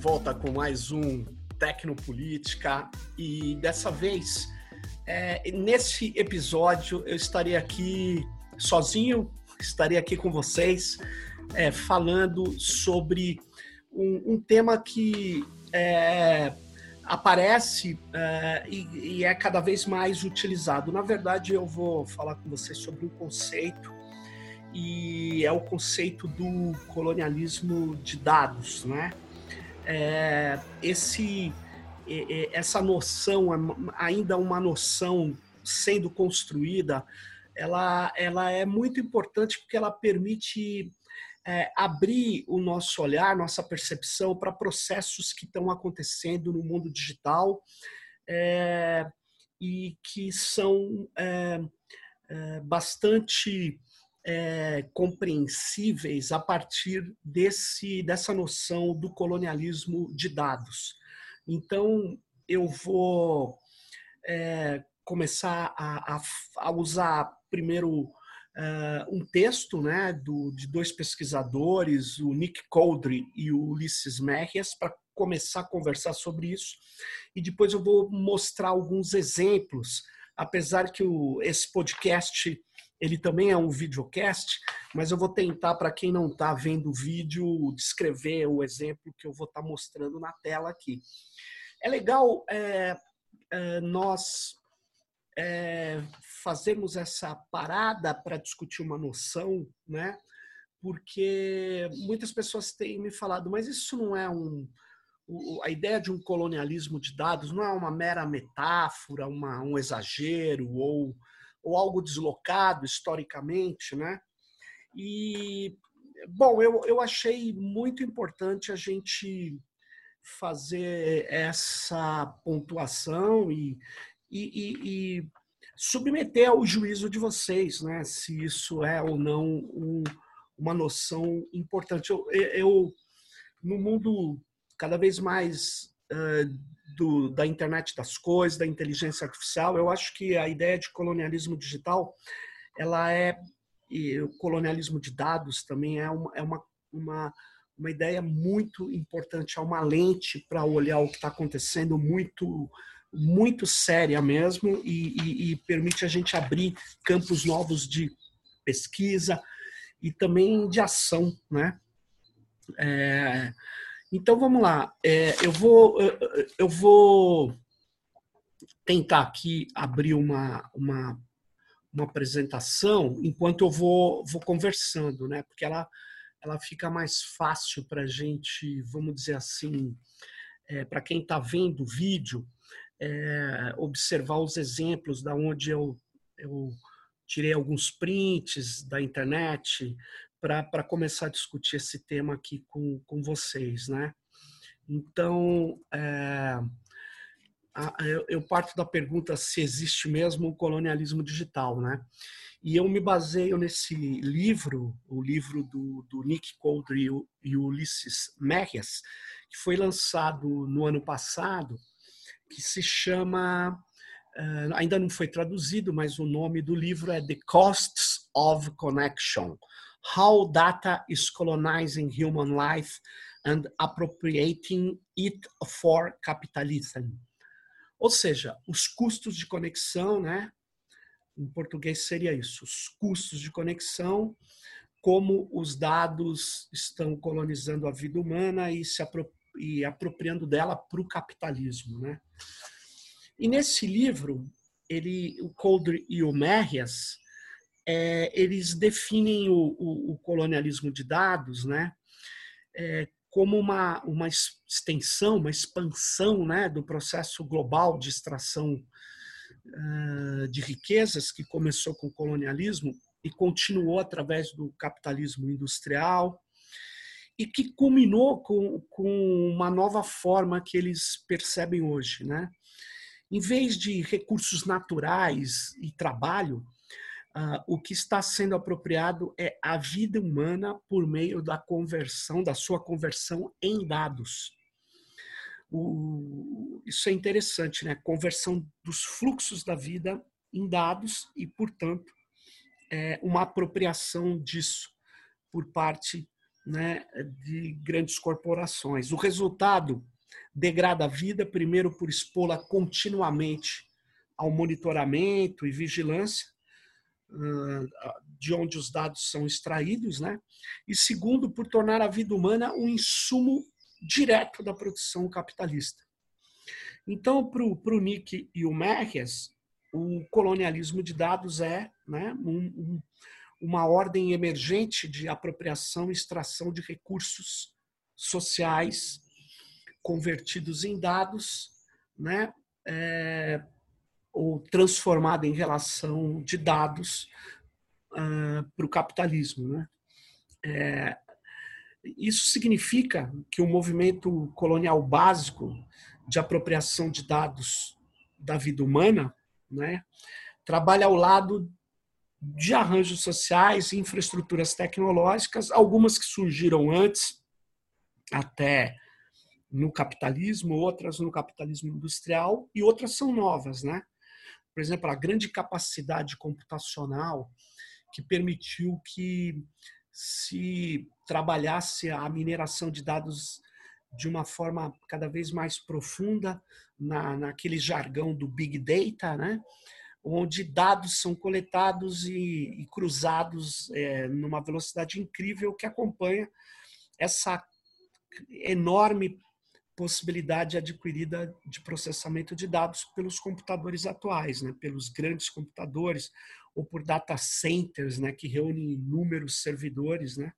volta com mais um Tecnopolítica e dessa vez, é, nesse episódio, eu estarei aqui sozinho, estarei aqui com vocês é, falando sobre um, um tema que é, aparece é, e, e é cada vez mais utilizado. Na verdade, eu vou falar com vocês sobre um conceito e é o conceito do colonialismo de dados, né? É, esse, essa noção, ainda uma noção sendo construída, ela, ela é muito importante porque ela permite é, abrir o nosso olhar, nossa percepção para processos que estão acontecendo no mundo digital é, e que são é, é bastante é, compreensíveis a partir desse, dessa noção do colonialismo de dados. Então, eu vou é, começar a, a, a, usar primeiro Uh, um texto né, do, de dois pesquisadores, o Nick Coldry e o Ulisses Merrias, para começar a conversar sobre isso. E depois eu vou mostrar alguns exemplos, apesar que o, esse podcast ele também é um videocast, mas eu vou tentar, para quem não está vendo o vídeo, descrever o exemplo que eu vou estar tá mostrando na tela aqui. É legal é, é, nós é, fazermos essa parada para discutir uma noção, né? Porque muitas pessoas têm me falado, mas isso não é um. A ideia de um colonialismo de dados não é uma mera metáfora, uma, um exagero ou ou algo deslocado historicamente, né? E, bom, eu, eu achei muito importante a gente fazer essa pontuação e, e, e, submeter ao juízo de vocês, né? Se isso é ou não um, uma noção importante. Eu, eu, no mundo cada vez mais do, da internet das coisas, da inteligência artificial. Eu acho que a ideia de colonialismo digital, ela é e o colonialismo de dados também é uma, é uma, uma, uma ideia muito importante, é uma lente para olhar o que está acontecendo muito muito séria mesmo e, e, e, permite a gente abrir campos novos de pesquisa e também de ação, né? É, então vamos lá. É, eu vou eu vou tentar aqui abrir uma, uma, uma apresentação enquanto eu vou, vou conversando, né? Porque ela, ela fica mais fácil para a gente, vamos dizer assim, é, para quem está vendo o vídeo, é, observar os exemplos da onde eu, eu tirei alguns prints da internet, para começar a discutir esse tema aqui com, com vocês, né? Então, é, eu, eu parto da pergunta se existe mesmo o colonialismo digital, né? E eu me baseio nesse livro, o livro do, do Nick Coldry e Ulisses Merrias, que foi lançado no ano passado, que se chama, uh, ainda não foi traduzido, mas o nome do livro é The Costs of Connection, How Data is Colonizing Human Life and Appropriating It for Capitalism. Ou seja, os custos de conexão, né? Em português seria isso, os custos de conexão, como os dados estão colonizando a vida humana e se e apropriando dela para o capitalismo, né? E nesse livro, ele, o Coldre e o Merrias, é, eles definem o, o, o, colonialismo de dados né, é, como uma, uma extensão, uma expansão né, do processo global de extração uh, de riquezas que começou com o colonialismo e continuou através do capitalismo industrial e que culminou com, com uma nova forma que eles percebem hoje. Né? Em vez de recursos naturais e trabalho, Uh, o que está sendo apropriado é a vida humana por meio da conversão, da sua conversão em dados. O, isso é interessante, né? Conversão dos fluxos da vida em dados e, portanto, é uma apropriação disso por parte né, de grandes corporações. O resultado degrada a vida, primeiro por expô-la continuamente ao monitoramento e vigilância de onde os dados são extraídos, né? E segundo, por tornar a vida humana um insumo direto da produção capitalista. Então, para o Nick e o Merkes, o colonialismo de dados é né, um, um, uma ordem emergente de apropriação e extração de recursos sociais convertidos em dados, né, é, ou transformado em relação de dados uh, para o capitalismo. Né? É, isso significa que o movimento colonial básico de apropriação de dados da vida humana né, trabalha ao lado de arranjos sociais e infraestruturas tecnológicas, algumas que surgiram antes, até no capitalismo, outras no capitalismo industrial e outras são novas, né? Por exemplo, a grande capacidade computacional que permitiu que se trabalhasse a mineração de dados de uma forma cada vez mais profunda na, naquele jargão do Big Data, né? onde dados são coletados e, e cruzados é, numa velocidade incrível que acompanha essa enorme possibilidade adquirida de processamento de dados pelos computadores atuais, né? pelos grandes computadores ou por data centers, né? que reúnem inúmeros servidores, né?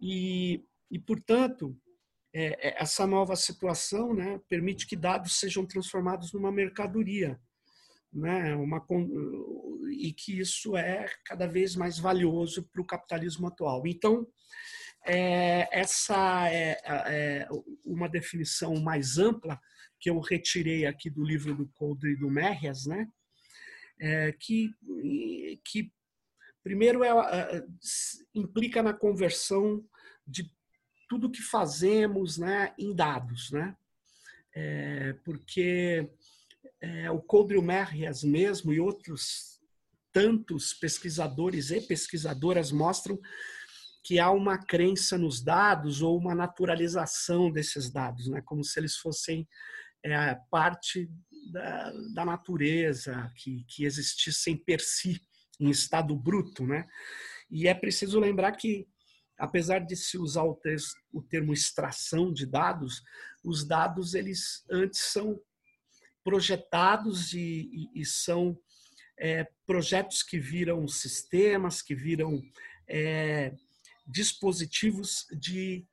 E, e portanto, é, é, essa nova situação né, permite que dados sejam transformados numa mercadoria, né, uma, e que isso é cada vez mais valioso para o capitalismo atual. Então, é, essa é, é, uma definição mais ampla que eu retirei aqui do livro do Coldre e do Merrias, né, é, que, que primeiro é, implica na conversão de tudo que fazemos né, em dados, né? É, porque é, o Coldre Merrias mesmo e outros tantos pesquisadores e pesquisadoras mostram que há uma crença nos dados ou uma naturalização desses dados, né? como se eles fossem é, parte da, da natureza, que, que existissem per si, em estado bruto. Né? E é preciso lembrar que apesar de se usar o, o termo extração de dados, os dados eles antes são projetados e, e, e são é, projetos que viram sistemas, que viram é, dispositivos de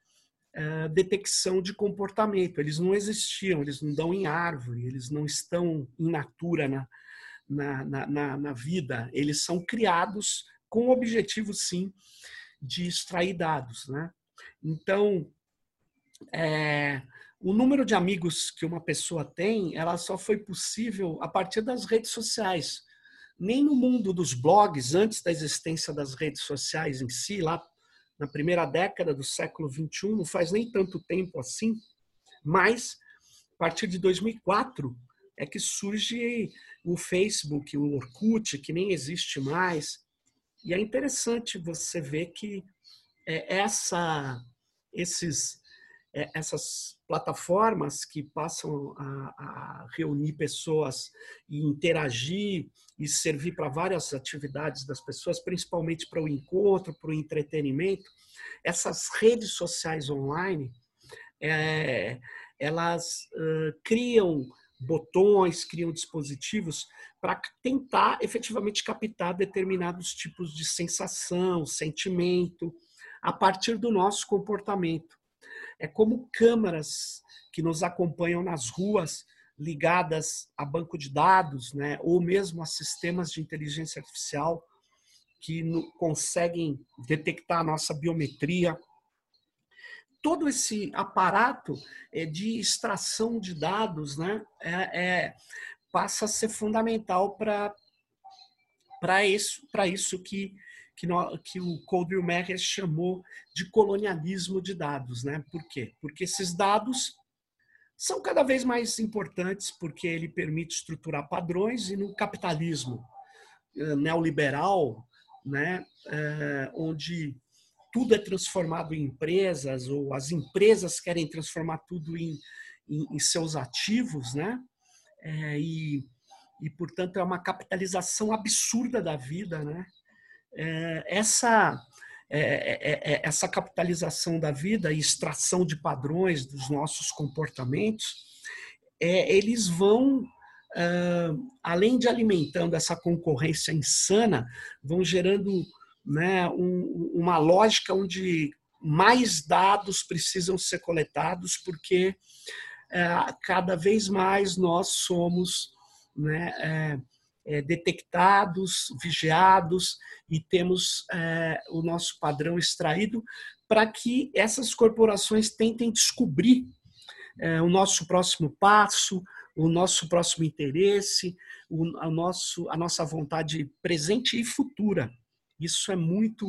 é, detecção de comportamento. Eles não existiam, eles não dão em árvore, eles não estão em natura na, na, na, na vida. Eles são criados com o objetivo, sim, de extrair dados. Né? Então, é, o número de amigos que uma pessoa tem, ela só foi possível a partir das redes sociais. Nem no mundo dos blogs, antes da existência das redes sociais em si, lá na primeira década do século 21, não faz nem tanto tempo assim, mas a partir de 2004 é que surge o Facebook, o Orkut, que nem existe mais, e é interessante você ver que é, essa, esses, essas plataformas que passam a, a, reunir pessoas e interagir e servir para várias atividades das pessoas, principalmente para o encontro, para o entretenimento, essas redes sociais online, é, elas uh, criam botões, criam dispositivos para tentar efetivamente captar determinados tipos de sensação, sentimento, a partir do nosso comportamento. É como câmaras que nos acompanham nas ruas, ligadas a banco de dados, né, ou mesmo a sistemas de inteligência artificial que no, conseguem detectar a nossa biometria, todo esse aparato eh, de extração de dados né, é, é passa a ser fundamental para isso, isso que, que, no, que o Coldwell Merrill chamou de colonialismo de dados. Né? Por quê? Porque esses dados são cada vez mais importantes porque ele permite estruturar padrões e no capitalismo eh, neoliberal, né, é, onde tudo é transformado em empresas, ou as empresas querem transformar tudo em, em, em seus ativos, né? É, e, e, portanto, é uma capitalização absurda da vida, né? É, essa, é, é, essa capitalização da vida e extração de padrões dos nossos comportamentos, eles vão além de alimentando essa concorrência insana, vão gerando né, um, uma lógica onde mais dados precisam ser coletados, porque cada vez mais nós somos né, é, detectados, vigiados e temos é, o nosso padrão extraído para que essas corporações tentem descobrir é, o nosso próximo passo, o nosso próximo interesse, o, a, nosso, a nossa vontade presente e futura. Isso é muito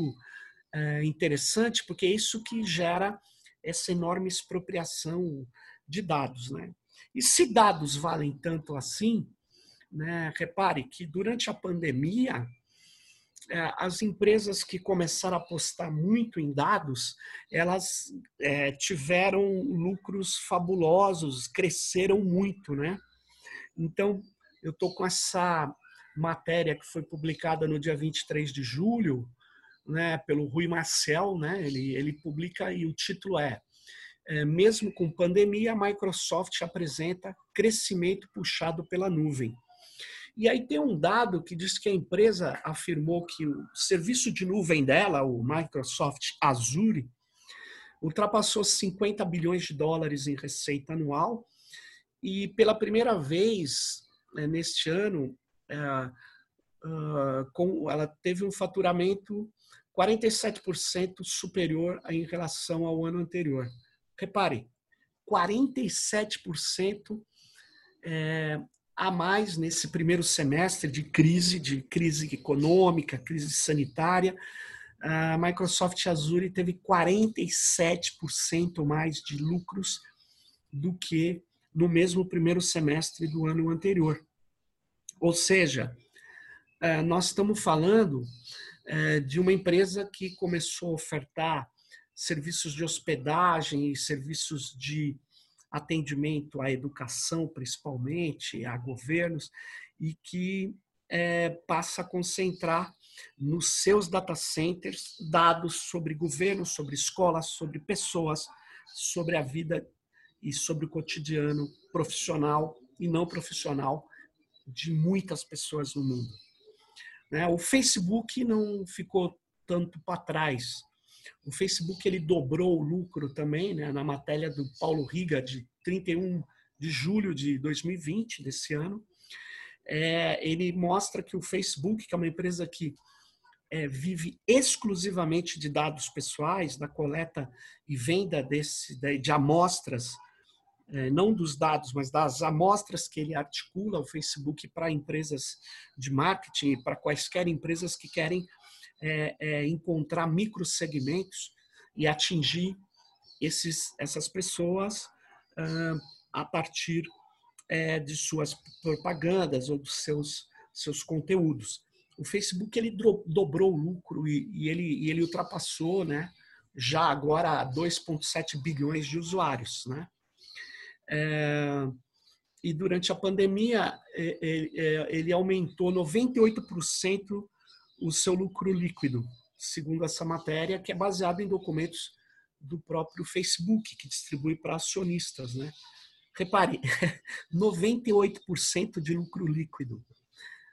é, interessante, porque é isso que gera essa enorme expropriação de dados. Né? E se dados valem tanto assim, né, repare que durante a pandemia, é, as empresas que começaram a apostar muito em dados, elas é, tiveram lucros fabulosos, cresceram muito, né? Então, eu estou com essa matéria que foi publicada no dia 23 de julho, né, pelo Rui Marcel, né, ele, ele publica e o título é, é Mesmo com pandemia, a Microsoft apresenta crescimento puxado pela nuvem. E aí tem um dado que diz que a empresa afirmou que o serviço de nuvem dela, o Microsoft Azure, ultrapassou 50 bilhões de dólares em receita anual e pela primeira vez né, neste ano é, uh, com, ela teve um faturamento 47% superior em relação ao ano anterior. Repare, 47% é, a mais nesse primeiro semestre de crise, de crise econômica, crise sanitária. A Microsoft Azure teve 47% mais de lucros do que no mesmo primeiro semestre do ano anterior. Ou seja, é, nós estamos falando é, de uma empresa que começou a ofertar serviços de hospedagem e serviços de atendimento à educação, principalmente, a governos, e que é, passa a concentrar nos seus data centers dados sobre governo, sobre escolas, sobre pessoas, sobre a vida e sobre o cotidiano profissional e não profissional de muitas pessoas no mundo. Né? O Facebook não ficou tanto para trás. O Facebook ele dobrou o lucro também, né? na matéria do Paulo Riga, de 31 de julho de 2020, desse ano. É, ele mostra que o Facebook, que é uma empresa que é, vive exclusivamente de dados pessoais, da coleta e venda desse, de amostras é, não dos dados, mas das amostras que ele articula o Facebook para empresas de marketing, para quaisquer empresas que querem é, é, encontrar microsegmentos e atingir esses, essas pessoas uh, a partir é, de suas propagandas ou dos seus, seus conteúdos. O Facebook ele dobrou o lucro e, e ele, e ele ultrapassou, né, já agora 2,7 bilhões de usuários, né? É, e durante a pandemia, é, é, ele aumentou 98% o seu lucro líquido, segundo essa matéria, que é baseada em documentos do próprio Facebook, que distribui para acionistas. Né? Repare, 98% de lucro líquido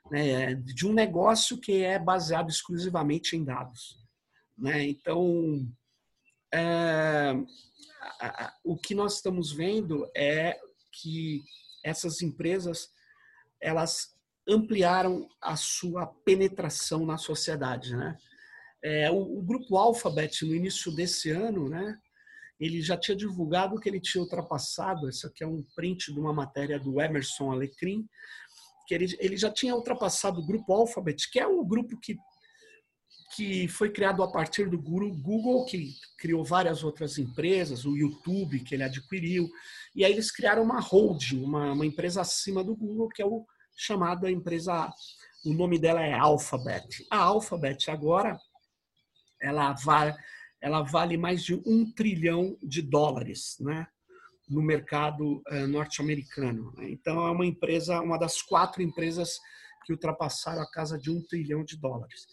né? de um negócio que é baseado exclusivamente em dados. Né? Então, é, o que nós estamos vendo é que essas empresas elas ampliaram a sua penetração na sociedade, né? É, o, o, grupo Alphabet no início desse ano, né? Ele já tinha divulgado que ele tinha ultrapassado. Isso aqui é um print de uma matéria do Emerson Alecrim, que ele, ele já tinha ultrapassado o grupo Alphabet, que é o grupo que que foi criado a partir do Google, que criou várias outras empresas, o YouTube, que ele adquiriu, e aí eles criaram uma holding, uma, uma empresa acima do Google, que é o chamada empresa, o nome dela é Alphabet. A Alphabet agora, ela ela vale mais de um trilhão de dólares, né? no mercado uh, norte-americano. Né? Então, é uma empresa, uma das quatro empresas que ultrapassaram a casa de um trilhão de dólares.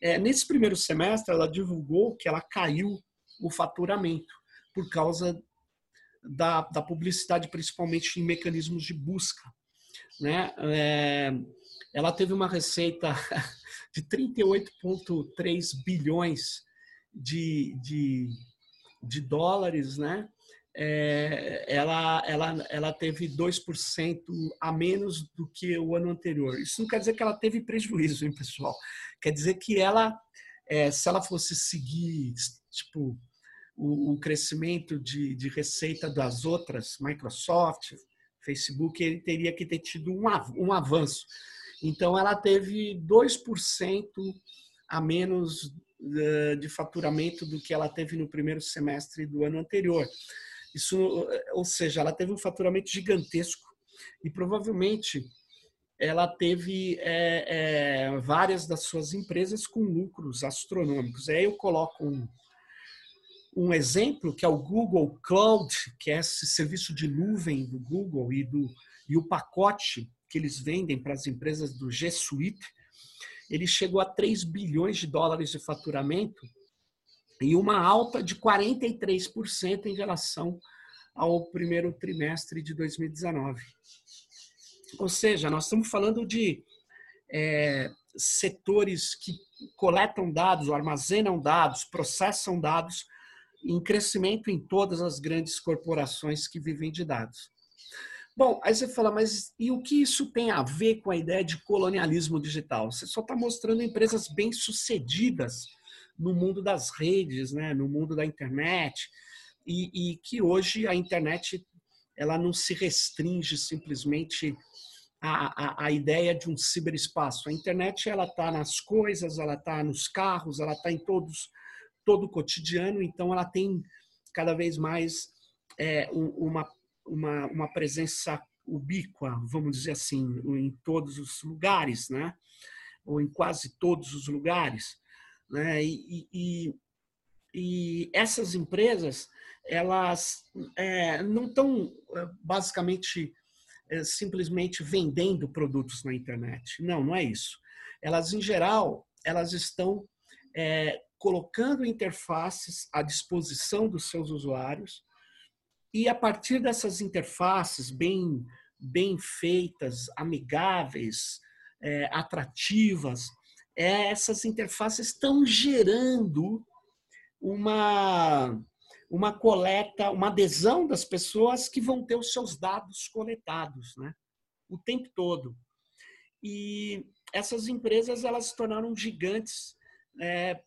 É, nesse primeiro semestre, ela divulgou que ela caiu o faturamento por causa da, da publicidade, principalmente em mecanismos de busca. Né? É, ela teve uma receita de 38,3 bilhões de, de, de dólares, né? É, ela, ela, ela teve 2% a menos do que o ano anterior. Isso não quer dizer que ela teve prejuízo, hein, pessoal? Quer dizer que ela, é, se ela fosse seguir tipo, o, o crescimento de, de receita das outras, Microsoft, Facebook, ele teria que ter tido um, avanço. Então, ela teve 2% a menos eh, de faturamento do que ela teve no primeiro semestre do ano anterior. Isso, ou seja, ela teve um faturamento gigantesco e provavelmente ela teve é, é, várias das suas empresas com lucros astronômicos. Aí eu coloco um, um exemplo que é o Google Cloud, que é esse serviço de nuvem do Google e, do, e o pacote que eles vendem para as empresas do G Suite, ele chegou a 3 bilhões de dólares de faturamento e uma alta de 43% em relação ao primeiro trimestre de 2019. Ou seja, nós estamos falando de é, setores que coletam dados, armazenam dados, processam dados em crescimento em todas as grandes corporações que vivem de dados. Bom, aí você fala, mas e o que isso tem a ver com a ideia de colonialismo digital? Você só está mostrando empresas bem-sucedidas no mundo das redes, né, no mundo da internet, e, e que hoje a internet ela não se restringe simplesmente à, ideia de um ciberespaço. A internet ela está nas coisas, ela está nos carros, ela está em todos todo o cotidiano, então ela tem cada vez mais é, uma, uma, uma presença ubíqua, vamos dizer assim, em todos os lugares, né? ou em quase todos os lugares. Né? E, e, e essas empresas, elas é, não estão é, basicamente é, simplesmente vendendo produtos na internet. Não, não é isso. Elas, em geral, elas estão é, colocando interfaces à disposição dos seus usuários e a partir dessas interfaces bem bem feitas, amigáveis, é, atrativas, é, essas interfaces estão gerando uma, uma coleta, uma adesão das pessoas que vão ter os seus dados coletados, né? O tempo todo. E essas empresas elas se tornaram gigantes é,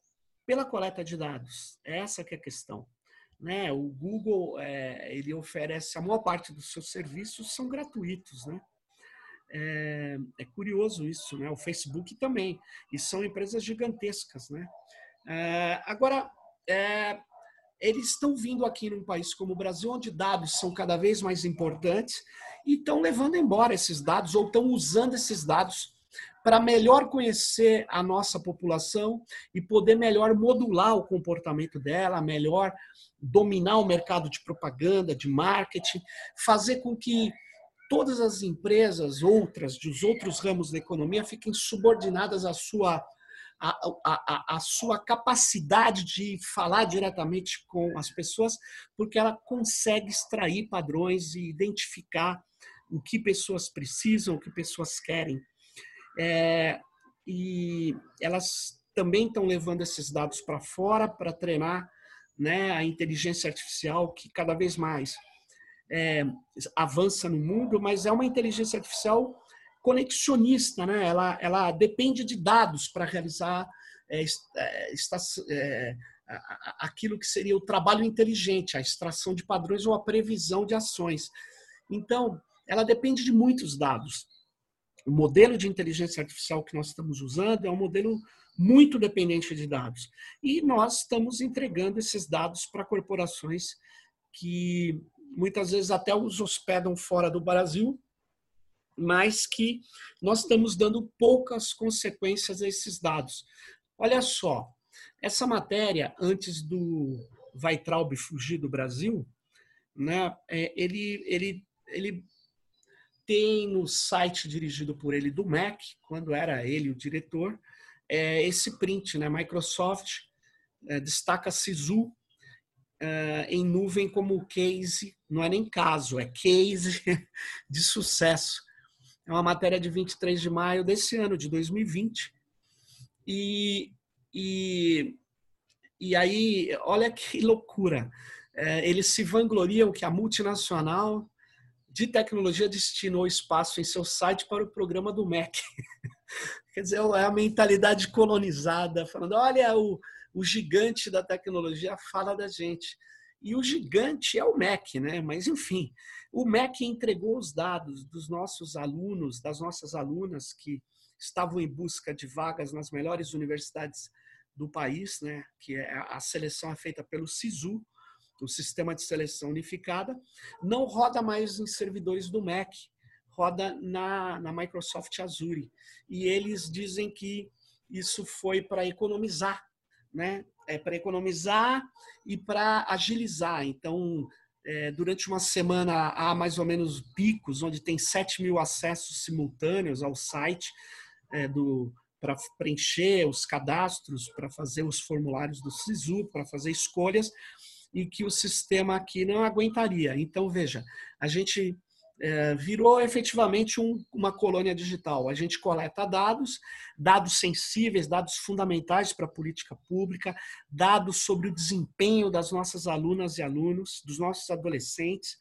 pela coleta de dados. Essa que é a questão. Né? O Google é, ele oferece a maior parte dos seus serviços são gratuitos, né? É, é, curioso isso, né? O Facebook também. E são empresas gigantescas, né? É, agora, é, eles estão vindo aqui num país como o Brasil, onde dados são cada vez mais importantes, e estão levando embora esses dados, ou estão usando esses dados para melhor conhecer a nossa população e poder melhor modular o comportamento dela, melhor dominar o mercado de propaganda, de marketing, fazer com que todas as empresas outras, dos outros ramos da economia, fiquem subordinadas à sua, à, sua capacidade de falar diretamente com as pessoas, porque ela consegue extrair padrões e identificar o que pessoas precisam, o que pessoas querem. É, e elas também estão levando esses dados para fora para treinar né, a inteligência artificial que cada vez mais é, avança no mundo, mas é uma inteligência artificial conexionista, né? ela, ela depende de dados para realizar é, está, é, aquilo que seria o trabalho inteligente, a extração de padrões ou a previsão de ações. Então, ela depende de muitos dados. O modelo de inteligência artificial que nós estamos usando é um modelo muito dependente de dados. E nós estamos entregando esses dados para corporações que muitas vezes até os hospedam fora do Brasil, mas que nós estamos dando poucas consequências a esses dados. Olha só, Essa matéria, antes do Weitraub fugir do Brasil, né, é, ele, ele, ele tem no site dirigido por ele do Mac, quando era ele o diretor, é, esse print, né? Microsoft é, destaca SISU é, em nuvem como case, não é nem caso, é case de sucesso. É uma matéria de 23 de maio desse ano, de 2020. E, e, e aí, olha que loucura. É, eles se vangloriam que a multinacional de tecnologia destinou espaço em seu site para o programa do MEC. Quer dizer, é a mentalidade colonizada, falando: olha, o, o gigante da tecnologia fala da gente. E o gigante é o MEC, né? Mas, enfim, o MEC entregou os dados dos nossos alunos, das nossas alunas que estavam em busca de vagas nas melhores universidades do país, né? Que é, a seleção é feita pelo SISU, o sistema de seleção unificada, não roda mais em servidores do Mac, roda na, na Microsoft Azure. E eles dizem que isso foi para economizar, né? É para economizar e para agilizar. Então, é, durante uma semana há mais ou menos picos, onde tem 7 mil acessos simultâneos ao site é, do para preencher os cadastros, para fazer os formulários do SISU, para fazer escolhas e que o sistema aqui não aguentaria. Então, veja, a gente é, virou efetivamente um, uma colônia digital. A gente coleta dados, dados sensíveis, dados fundamentais para a política pública, dados sobre o desempenho das nossas alunas e alunos, dos nossos adolescentes,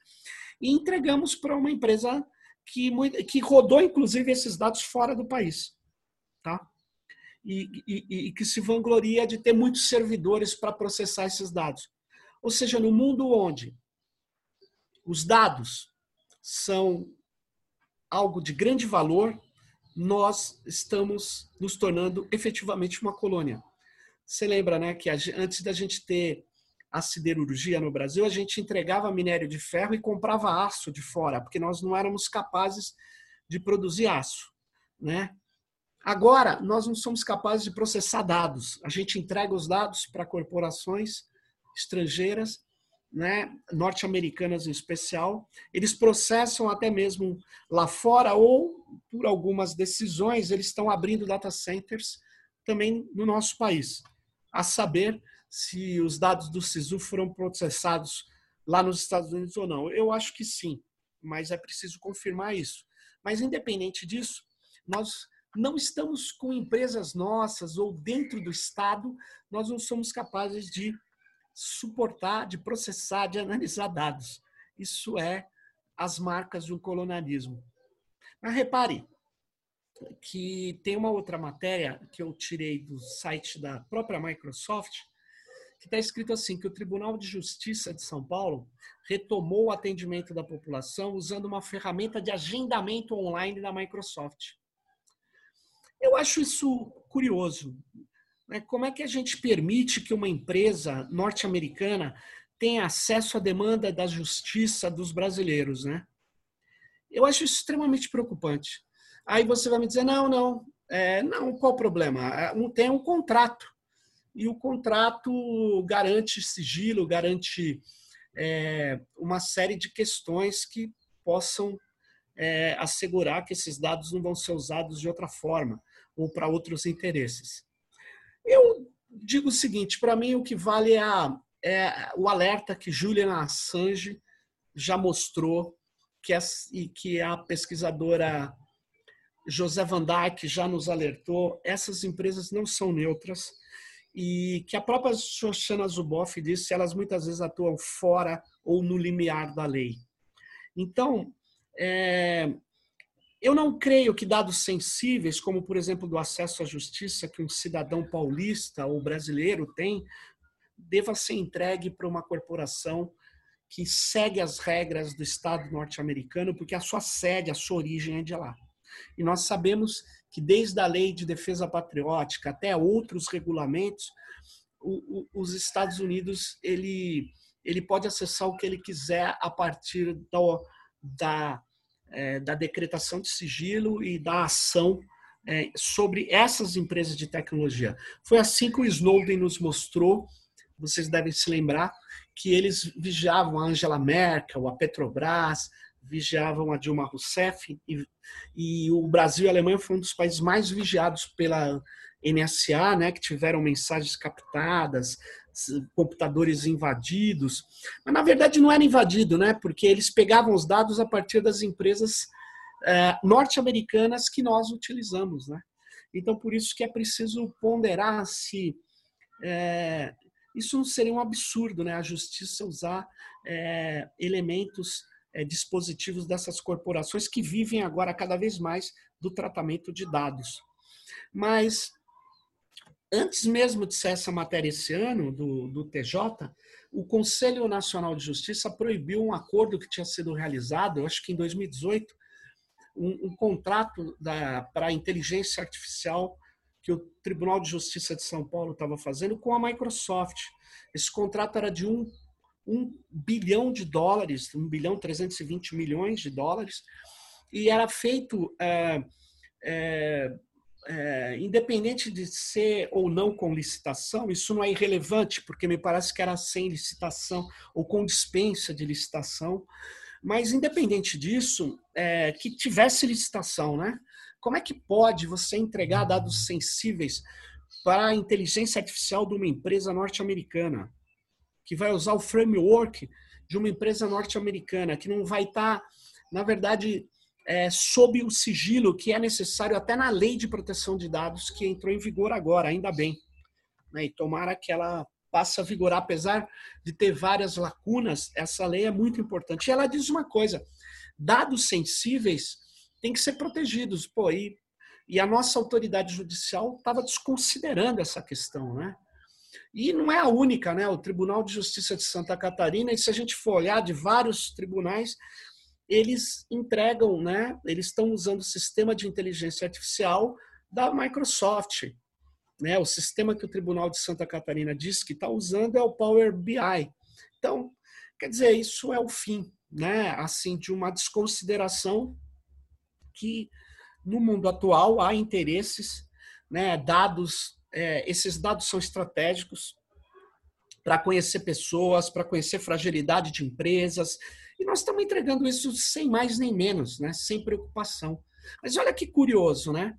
e entregamos para uma empresa que, que rodou, inclusive, esses dados fora do país. Tá? E, e, e que se vangloria de ter muitos servidores para processar esses dados. Ou seja, no mundo onde os dados são algo de grande valor, nós estamos nos tornando efetivamente uma colônia. Você lembra, né, que antes da gente ter a siderurgia no Brasil, a gente entregava minério de ferro e comprava aço de fora, porque nós não éramos capazes de produzir aço, né? Agora, nós não somos capazes de processar dados. A gente entrega os dados para corporações estrangeiras, né, norte-americanas em especial, eles processam até mesmo lá fora ou por algumas decisões eles estão abrindo data centers também no nosso país, a saber se os dados do SISU foram processados lá nos Estados Unidos ou não. Eu acho que sim, mas é preciso confirmar isso. Mas independente disso, nós não estamos com empresas nossas ou dentro do Estado, nós não somos capazes de suportar, de processar, de analisar dados. Isso é as marcas um colonialismo. Mas repare que tem uma outra matéria que eu tirei do site da própria Microsoft, que está escrito assim, que o Tribunal de Justiça de São Paulo retomou o atendimento da população usando uma ferramenta de agendamento online da Microsoft. Eu acho isso curioso. Né? Como é que a gente permite que uma empresa norte-americana tenha acesso à demanda da justiça dos brasileiros? Né? Eu acho isso extremamente preocupante. Aí você vai me dizer, não, não, é, não, qual o problema? É, tem um contrato. E o contrato garante sigilo, garante é, uma série de questões que possam é, assegurar que esses dados não vão ser usados de outra forma ou para outros interesses. Eu digo o seguinte: para mim, o que vale é, a, é, o alerta que Julian Assange já mostrou, que, e que a pesquisadora José Van Dyke já nos alertou: essas empresas não são neutras e que a própria Shoshana Zuboff disse, elas muitas vezes atuam fora ou no limiar da lei. Então, é, eu não creio que dados sensíveis, como por exemplo do acesso à justiça que um cidadão paulista ou brasileiro tem, deva ser entregue para uma corporação que segue as regras do Estado norte-americano, porque a sua sede, a sua origem é de lá. E nós sabemos que desde a lei de defesa patriótica até outros regulamentos, o, o, os Estados Unidos ele ele pode acessar o que ele quiser a partir do, da é, da decretação de sigilo e da ação é, sobre essas empresas de tecnologia. Foi assim que o Snowden nos mostrou, vocês devem se lembrar, que eles vigiavam a Angela Merkel, a Petrobras, vigiavam a Dilma Rousseff e, e o Brasil e a Alemanha foram um dos países mais vigiados pela NSA, né, que tiveram mensagens captadas, computadores invadidos. Mas na verdade não era invadido, né, porque eles pegavam os dados a partir das empresas é, norte-americanas que nós utilizamos, né. Então por isso que é preciso ponderar se é, isso não seria um absurdo, né, a justiça usar é, elementos dispositivos dessas corporações que vivem agora cada vez mais do tratamento de dados. Mas antes mesmo de ser essa matéria esse ano do, do TJ, o Conselho Nacional de Justiça proibiu um acordo que tinha sido realizado, eu acho que em 2018, um, um contrato para inteligência artificial que o Tribunal de Justiça de São Paulo estava fazendo com a Microsoft. Esse contrato era de um um bilhão de dólares, um bilhão 320 milhões de dólares, e era feito é, é, é, independente de ser ou não com licitação, isso não é irrelevante, porque me parece que era sem licitação ou com dispensa de licitação, mas independente disso, é, que tivesse licitação, né? Como é que pode você entregar dados sensíveis para a inteligência artificial de uma empresa norte-americana? que vai usar o framework de uma empresa norte-americana, que não vai estar, tá, na verdade, é, sob o sigilo que é necessário até na lei de proteção de dados que entrou em vigor agora, ainda bem. Né? E tomara que ela passe a vigorar, apesar de ter várias lacunas, essa lei é muito importante. E ela diz uma coisa: dados sensíveis têm que ser protegidos. Pô, e, e a nossa autoridade judicial estava desconsiderando essa questão, né? E não é a única, né? O Tribunal de Justiça de Santa Catarina, e se a gente for olhar de vários tribunais, eles entregam, né? Eles estão usando o sistema de inteligência artificial da Microsoft. Né? O sistema que o Tribunal de Santa Catarina diz que está usando é o Power BI. Então, quer dizer, isso é o fim, né? Assim, de uma desconsideração que no mundo atual há interesses, né? Dados é, esses dados são estratégicos para conhecer pessoas, para conhecer fragilidade de empresas. E nós estamos entregando isso sem mais nem menos, né? sem preocupação. Mas olha que curioso, né?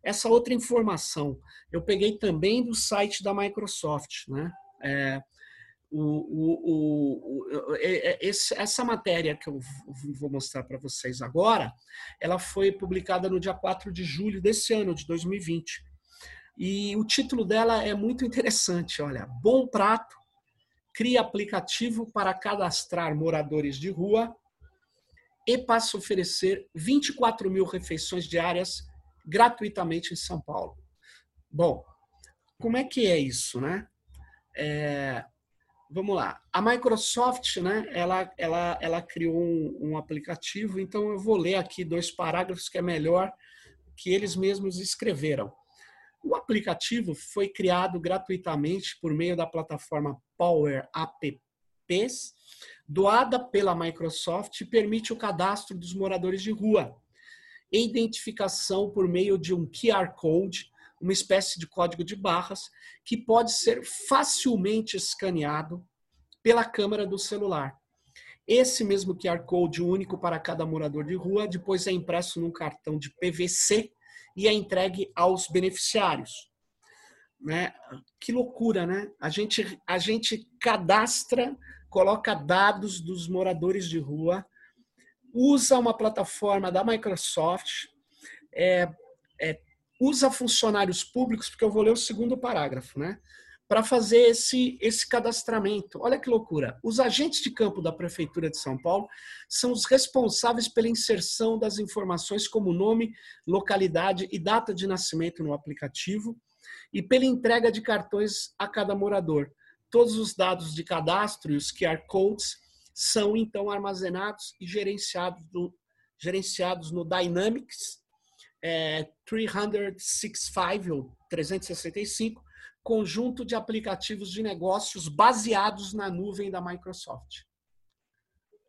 Essa outra informação eu peguei também do site da Microsoft, né? É, o, o, o, é, é, esse, essa matéria que eu vou mostrar para vocês agora, ela foi publicada no dia 4 de julho desse ano, de 2020. E o título dela é muito interessante, olha, Bom Prato cria aplicativo para cadastrar moradores de rua e passa a oferecer 24 mil refeições diárias gratuitamente em São Paulo. Bom, como é que é isso, né? É, vamos lá. A Microsoft, né? Ela, ela, ela criou um, um aplicativo. Então eu vou ler aqui dois parágrafos que é melhor que eles mesmos escreveram. O aplicativo foi criado gratuitamente por meio da plataforma Power Apps, doada pela Microsoft, e permite o cadastro dos moradores de rua identificação por meio de um QR Code, uma espécie de código de barras, que pode ser facilmente escaneado pela câmera do celular. Esse mesmo QR Code único para cada morador de rua depois é impresso num cartão de PVC e é entregue aos beneficiários. Né? Que loucura, né? A gente, a gente cadastra, coloca dados dos moradores de rua, usa uma plataforma da Microsoft, é, é, usa funcionários públicos, porque eu vou ler o segundo parágrafo, né? Para fazer esse, esse cadastramento. Olha que loucura. Os agentes de campo da Prefeitura de São Paulo são os responsáveis pela inserção das informações como nome, localidade e data de nascimento no aplicativo e pela entrega de cartões a cada morador. Todos os dados de cadastro e os QR Codes são então armazenados e gerenciados no, gerenciados no Dynamics é, 365 ou 365 conjunto de aplicativos de negócios baseados na nuvem da Microsoft.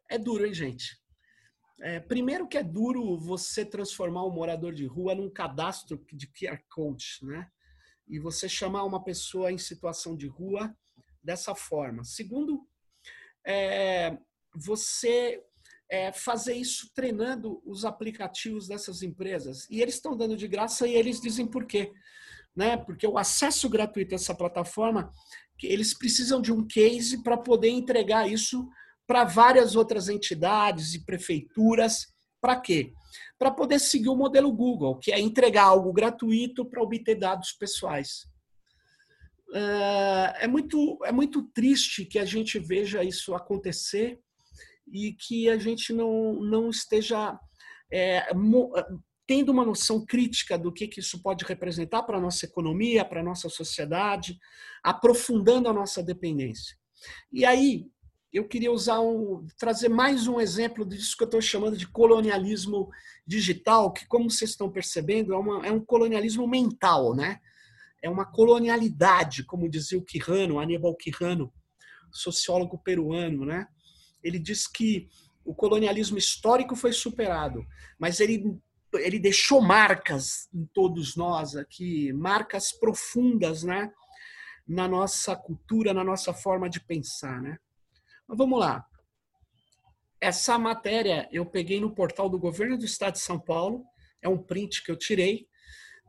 É duro, hein, gente? É, primeiro que é duro você transformar um morador de rua num cadastro de QR Code, né? E você chamar uma pessoa em situação de rua dessa forma. Segundo, é, você é, fazer isso treinando os aplicativos dessas empresas. E eles estão dando de graça e eles dizem por quê. Né? Porque o acesso gratuito a essa plataforma, eles precisam de um case para poder entregar isso para várias outras entidades e prefeituras. Para quê? Para poder seguir o modelo Google, que é entregar algo gratuito para obter dados pessoais. É, é muito, é muito triste que a gente veja isso acontecer e que a gente não, não esteja é, tendo uma noção crítica do que, que isso pode representar para a nossa economia, para a nossa sociedade, aprofundando a nossa dependência. E aí, eu queria usar um, trazer mais um exemplo disso que eu estou chamando de colonialismo digital, que, como vocês estão percebendo, é, uma, é um colonialismo mental, né? É uma colonialidade, como dizia o Quirrano, Aníbal Quirrano, sociólogo peruano, né? Ele diz que o colonialismo histórico foi superado, mas ele ele deixou marcas em todos nós aqui, marcas profundas, né? Na nossa cultura, na nossa forma de pensar, né? Mas vamos lá. Essa matéria eu peguei no portal do governo do estado de São Paulo, é um print que eu tirei.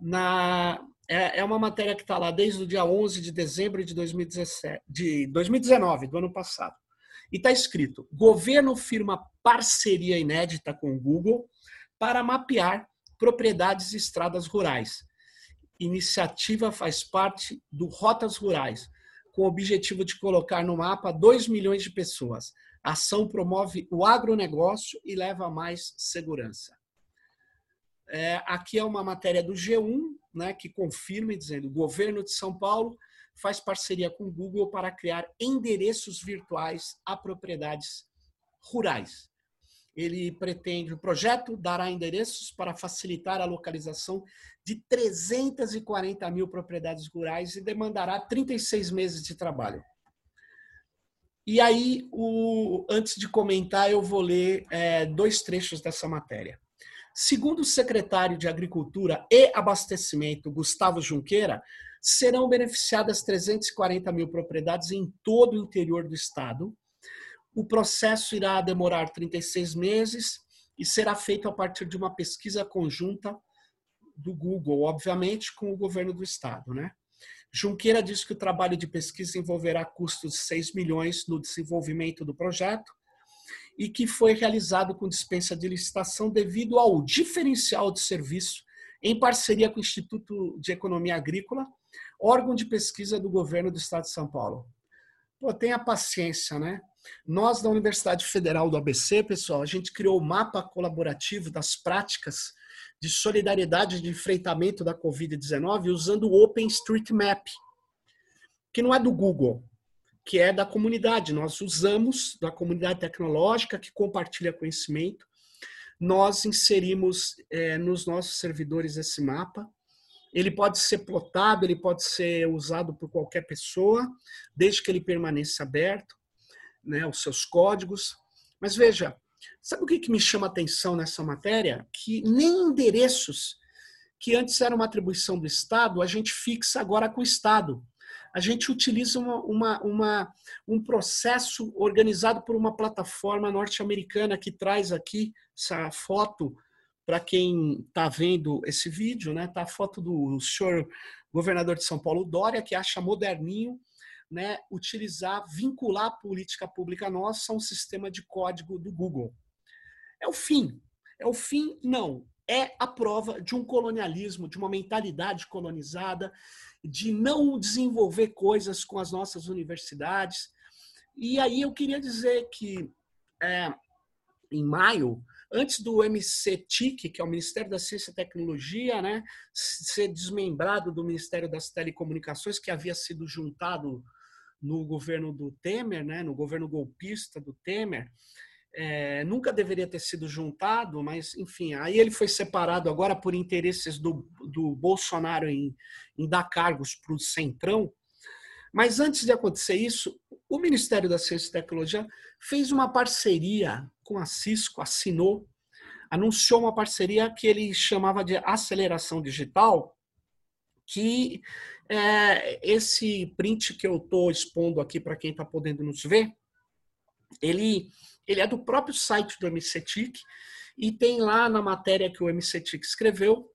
Na, é, é uma matéria que está lá desde o dia 11 de dezembro de, 2017, de 2019, do ano passado. E está escrito: governo firma parceria inédita com o Google para mapear propriedades e estradas rurais. Iniciativa faz parte do Rotas Rurais, com o objetivo de colocar no mapa 2 milhões de pessoas. A ação promove o agronegócio e leva a mais segurança. É, aqui é uma matéria do G1, né, que confirma, dizendo o governo de São Paulo faz parceria com o Google para criar endereços virtuais a propriedades rurais ele pretende, o projeto dará endereços para facilitar a localização de 340 mil propriedades rurais e demandará 36 meses de trabalho. E aí, o, antes de comentar, eu vou ler é, dois trechos dessa matéria. Segundo o secretário de Agricultura e Abastecimento, Gustavo Junqueira, serão beneficiadas 340 mil propriedades em todo o interior do estado, o processo irá demorar 36 meses e será feito a partir de uma pesquisa conjunta do Google, obviamente, com o governo do estado, né? Junqueira disse que o trabalho de pesquisa envolverá custos de 6 milhões no desenvolvimento do projeto e que foi realizado com dispensa de licitação devido ao diferencial de serviço em parceria com o Instituto de Economia Agrícola, órgão de pesquisa do governo do estado de São Paulo. Pô, tenha paciência, né? Nós, da Universidade Federal do ABC, pessoal, a gente criou o mapa colaborativo das práticas de solidariedade de enfrentamento da Covid-19 usando o OpenStreetMap, que não é do Google, que é da comunidade. Nós usamos da comunidade tecnológica que compartilha conhecimento. Nós inserimos é, nos nossos servidores esse mapa ele pode ser plotado, ele pode ser usado por qualquer pessoa, desde que ele permaneça aberto, né, os seus códigos. Mas veja, sabe o que, que me chama a atenção nessa matéria? Que nem endereços que antes era uma atribuição do Estado, a gente fixa agora com o Estado. A gente utiliza uma, uma, uma um processo organizado por uma plataforma norte-americana que traz aqui essa foto para quem está vendo esse vídeo, né, tá a foto do senhor governador de São Paulo, Dória, que acha moderninho né, utilizar, vincular a política pública nossa a um sistema de código do Google. É o fim. É o fim? Não. É a prova de um colonialismo, de uma mentalidade colonizada, de não desenvolver coisas com as nossas universidades. E aí eu queria dizer que é, em maio antes do MCTIC, que é o Ministério da Ciência e Tecnologia, né, ser desmembrado do Ministério das Telecomunicações, que havia sido juntado no governo do Temer, né, no governo golpista do Temer, é, nunca deveria ter sido juntado, mas enfim, aí ele foi separado agora por interesses do, do Bolsonaro em, em dar cargos para o Centrão. Mas antes de acontecer isso, o Ministério da Ciência e Tecnologia fez uma parceria com a Cisco, assinou anunciou uma parceria que ele chamava de aceleração digital, que é, esse print que eu estou expondo aqui para quem está podendo nos ver, ele, ele é do próprio site do MCTIC e tem lá na matéria que o MCTIC escreveu,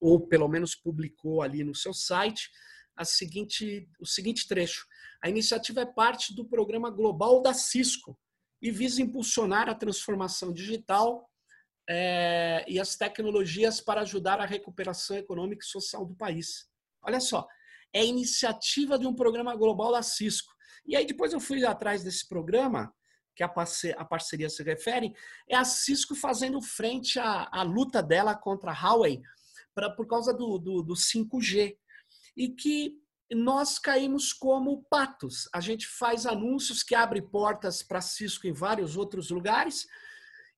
ou pelo menos publicou ali no seu site, a seguinte, o seguinte trecho. A iniciativa é parte do programa global da Cisco e visa impulsionar a transformação digital é, e as tecnologias para ajudar a recuperação econômica e social do país. Olha só, é iniciativa de um programa global da Cisco. E aí depois eu fui atrás desse programa, que a parceria, a parceria se refere, é a Cisco fazendo frente à, à luta dela contra a Huawei pra, por causa do, do, do 5G. E que nós caímos como patos. A gente faz anúncios que abrem portas para Cisco em vários outros lugares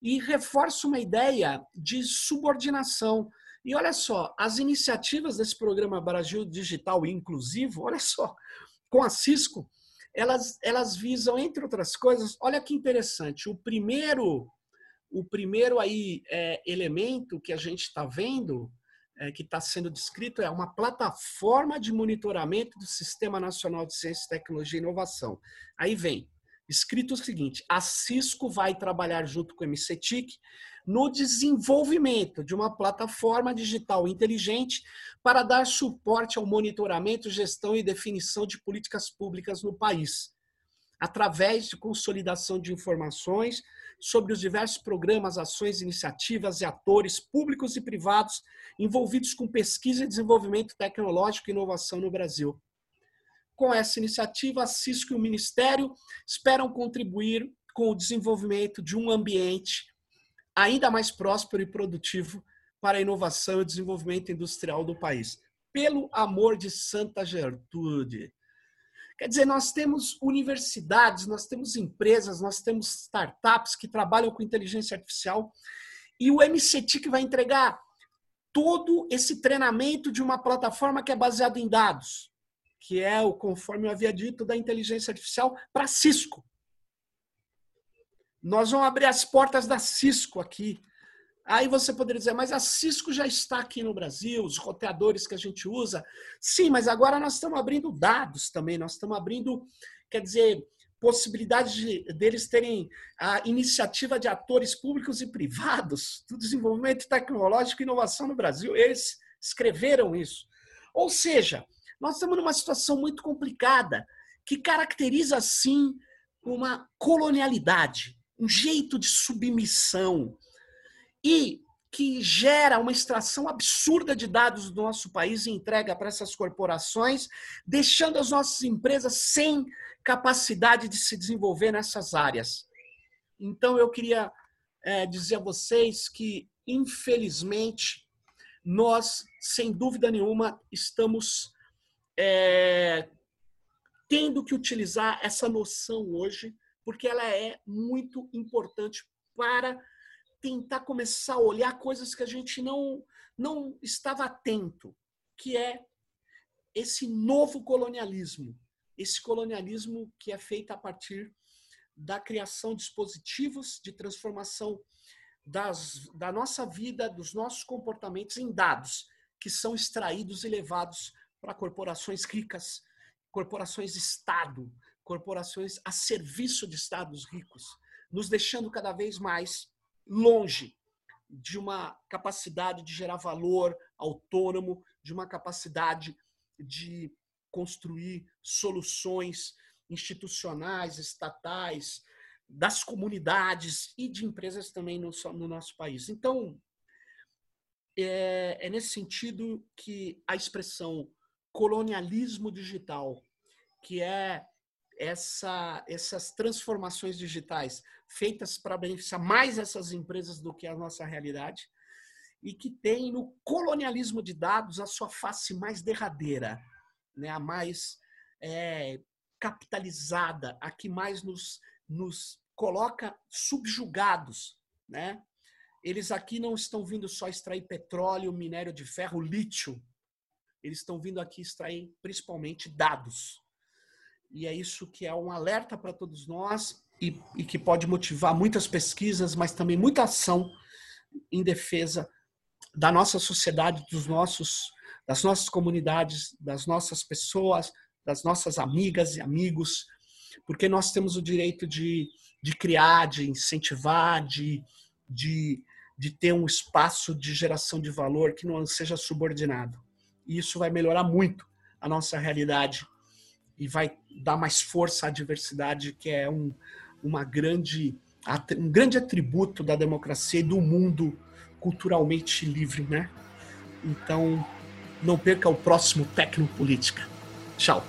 e reforça uma ideia de subordinação. E olha só, as iniciativas desse programa Brasil Digital Inclusivo, olha só, com a Cisco, elas, elas visam, entre outras coisas, olha que interessante, o primeiro, o primeiro aí é, elemento que a gente está vendo, é, que está sendo descrito, é uma plataforma de monitoramento do Sistema Nacional de Ciência, Tecnologia e Inovação. Aí vem, escrito o seguinte, a Cisco vai trabalhar junto com o MCTIC no desenvolvimento de uma plataforma digital inteligente para dar suporte ao monitoramento, gestão e definição de políticas públicas no país, através de consolidação de informações sobre os diversos programas, ações, iniciativas e atores públicos e privados envolvidos com pesquisa e desenvolvimento tecnológico e inovação no Brasil. Com essa iniciativa, a Cisco e o Ministério esperam contribuir com o desenvolvimento de um ambiente ainda mais próspero e produtivo para a inovação e desenvolvimento industrial do país. Pelo amor de Santa Gertrude. Quer dizer, nós temos universidades, nós temos empresas, nós temos startups que trabalham com inteligência artificial e o MCT que vai entregar todo esse treinamento de uma plataforma que é baseada em dados, que é o, conforme eu havia dito, da inteligência artificial para Cisco. Nós vamos abrir as portas da Cisco aqui. Aí você poderia dizer, mas a Cisco já está aqui no Brasil, os roteadores que a gente usa. Sim, mas agora nós estamos abrindo dados também, nós estamos abrindo, quer dizer, possibilidade de, deles terem a iniciativa de atores públicos e privados do desenvolvimento tecnológico e inovação no Brasil. Eles escreveram isso. Ou seja, nós estamos numa situação muito complicada que caracteriza, sim, uma colonialidade um jeito de submissão e que gera uma extração absurda de dados do nosso país e entrega para essas corporações, deixando as nossas empresas sem capacidade de se desenvolver nessas áreas. Então, eu queria é, dizer a vocês que, infelizmente, nós, sem dúvida nenhuma, estamos é, tendo que utilizar essa noção hoje porque ela é muito importante para tentar começar a olhar coisas que a gente não, não estava atento, que é esse novo colonialismo, esse colonialismo que é feito a partir da criação de dispositivos de transformação das, da nossa vida, dos nossos comportamentos em dados, que são extraídos e levados para corporações ricas, corporações Estado, corporações a serviço de estados ricos, nos deixando cada vez mais longe de uma capacidade de gerar valor autônomo, de uma capacidade de construir soluções institucionais, estatais, das comunidades e de empresas também no, no nosso país. Então, é, é nesse sentido que a expressão colonialismo digital, que é essa, essas transformações digitais feitas para beneficiar mais essas empresas do que a nossa realidade e que tem no colonialismo de dados a sua face mais derradeira, né? a mais é, capitalizada, a que mais nos, nos coloca subjugados. Né? Eles aqui não estão vindo só extrair petróleo, minério de ferro, lítio. Eles estão vindo aqui extrair principalmente dados e é isso que é um alerta para todos nós e, e, que pode motivar muitas pesquisas, mas também muita ação em defesa da nossa sociedade, dos nossos, das nossas comunidades, das nossas pessoas, das nossas amigas e amigos, porque nós temos o direito de, de criar, de incentivar, de, de, de ter um espaço de geração de valor que não seja subordinado. E isso vai melhorar muito a nossa realidade e vai dar mais força à diversidade, que é um, uma grande, um grande atributo da democracia e do mundo culturalmente livre, né? Então, não perca o próximo Tecnopolítica. Tchau.